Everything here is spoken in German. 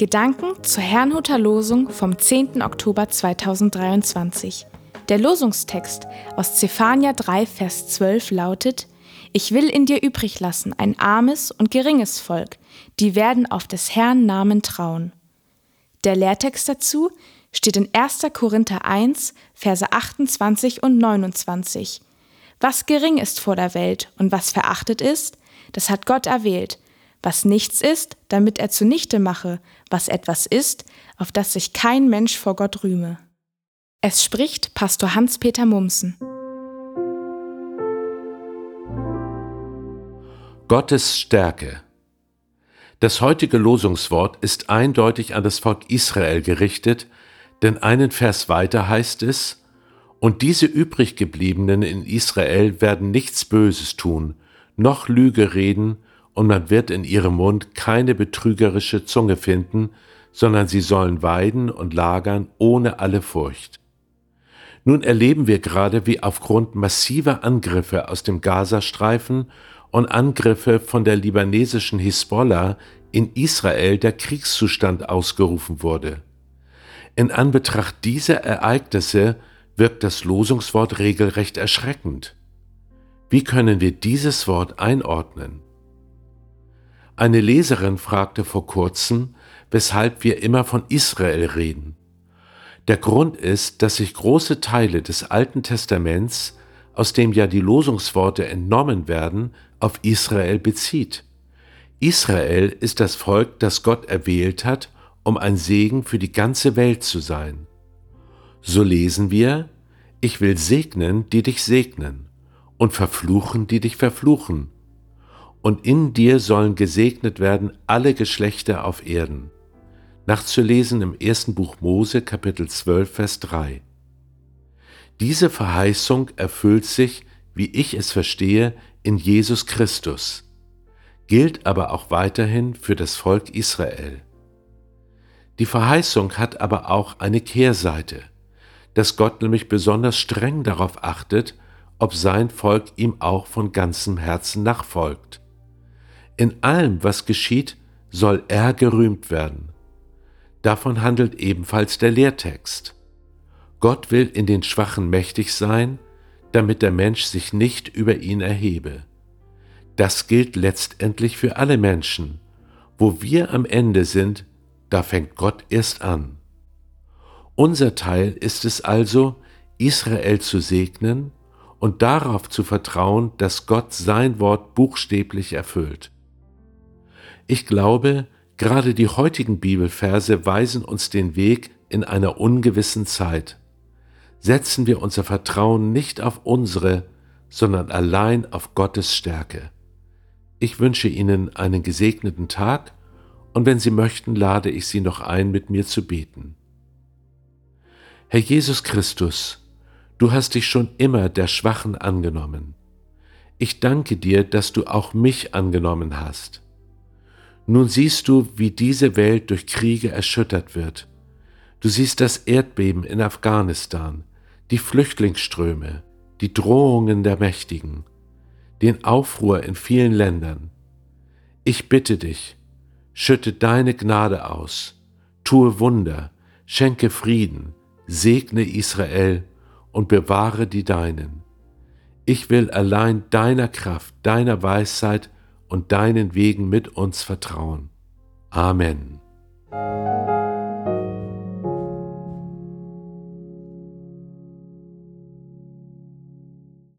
Gedanken zur Herrnhuter Losung vom 10. Oktober 2023. Der Losungstext aus Zephania 3, Vers 12 lautet: Ich will in dir übrig lassen ein armes und geringes Volk, die werden auf des Herrn Namen trauen. Der Lehrtext dazu steht in 1. Korinther 1, Verse 28 und 29. Was gering ist vor der Welt und was verachtet ist, das hat Gott erwählt, was nichts ist, damit er zunichte mache, was etwas ist, auf das sich kein Mensch vor Gott rühme. Es spricht Pastor Hans-Peter Mumsen. Gottes Stärke. Das heutige Losungswort ist eindeutig an das Volk Israel gerichtet, denn einen Vers weiter heißt es, und diese übriggebliebenen in Israel werden nichts Böses tun, noch Lüge reden, und man wird in ihrem Mund keine betrügerische Zunge finden, sondern sie sollen weiden und lagern ohne alle Furcht. Nun erleben wir gerade, wie aufgrund massiver Angriffe aus dem Gazastreifen und Angriffe von der libanesischen Hisbollah in Israel der Kriegszustand ausgerufen wurde. In Anbetracht dieser Ereignisse wirkt das Losungswort regelrecht erschreckend. Wie können wir dieses Wort einordnen? Eine Leserin fragte vor kurzem, weshalb wir immer von Israel reden. Der Grund ist, dass sich große Teile des Alten Testaments, aus dem ja die Losungsworte entnommen werden, auf Israel bezieht. Israel ist das Volk, das Gott erwählt hat, um ein Segen für die ganze Welt zu sein. So lesen wir, ich will segnen, die dich segnen, und verfluchen, die dich verfluchen und in dir sollen gesegnet werden alle Geschlechter auf Erden. Nachzulesen im ersten Buch Mose Kapitel 12 Vers 3. Diese Verheißung erfüllt sich, wie ich es verstehe, in Jesus Christus, gilt aber auch weiterhin für das Volk Israel. Die Verheißung hat aber auch eine Kehrseite, dass Gott nämlich besonders streng darauf achtet, ob sein Volk ihm auch von ganzem Herzen nachfolgt. In allem, was geschieht, soll er gerühmt werden. Davon handelt ebenfalls der Lehrtext. Gott will in den Schwachen mächtig sein, damit der Mensch sich nicht über ihn erhebe. Das gilt letztendlich für alle Menschen. Wo wir am Ende sind, da fängt Gott erst an. Unser Teil ist es also, Israel zu segnen und darauf zu vertrauen, dass Gott sein Wort buchstäblich erfüllt. Ich glaube, gerade die heutigen Bibelverse weisen uns den Weg in einer ungewissen Zeit. Setzen wir unser Vertrauen nicht auf unsere, sondern allein auf Gottes Stärke. Ich wünsche Ihnen einen gesegneten Tag und wenn Sie möchten, lade ich Sie noch ein, mit mir zu beten. Herr Jesus Christus, du hast dich schon immer der Schwachen angenommen. Ich danke dir, dass du auch mich angenommen hast. Nun siehst du, wie diese Welt durch Kriege erschüttert wird. Du siehst das Erdbeben in Afghanistan, die Flüchtlingsströme, die Drohungen der Mächtigen, den Aufruhr in vielen Ländern. Ich bitte dich, schütte deine Gnade aus, tue Wunder, schenke Frieden, segne Israel und bewahre die Deinen. Ich will allein deiner Kraft, deiner Weisheit und deinen Wegen mit uns vertrauen. Amen.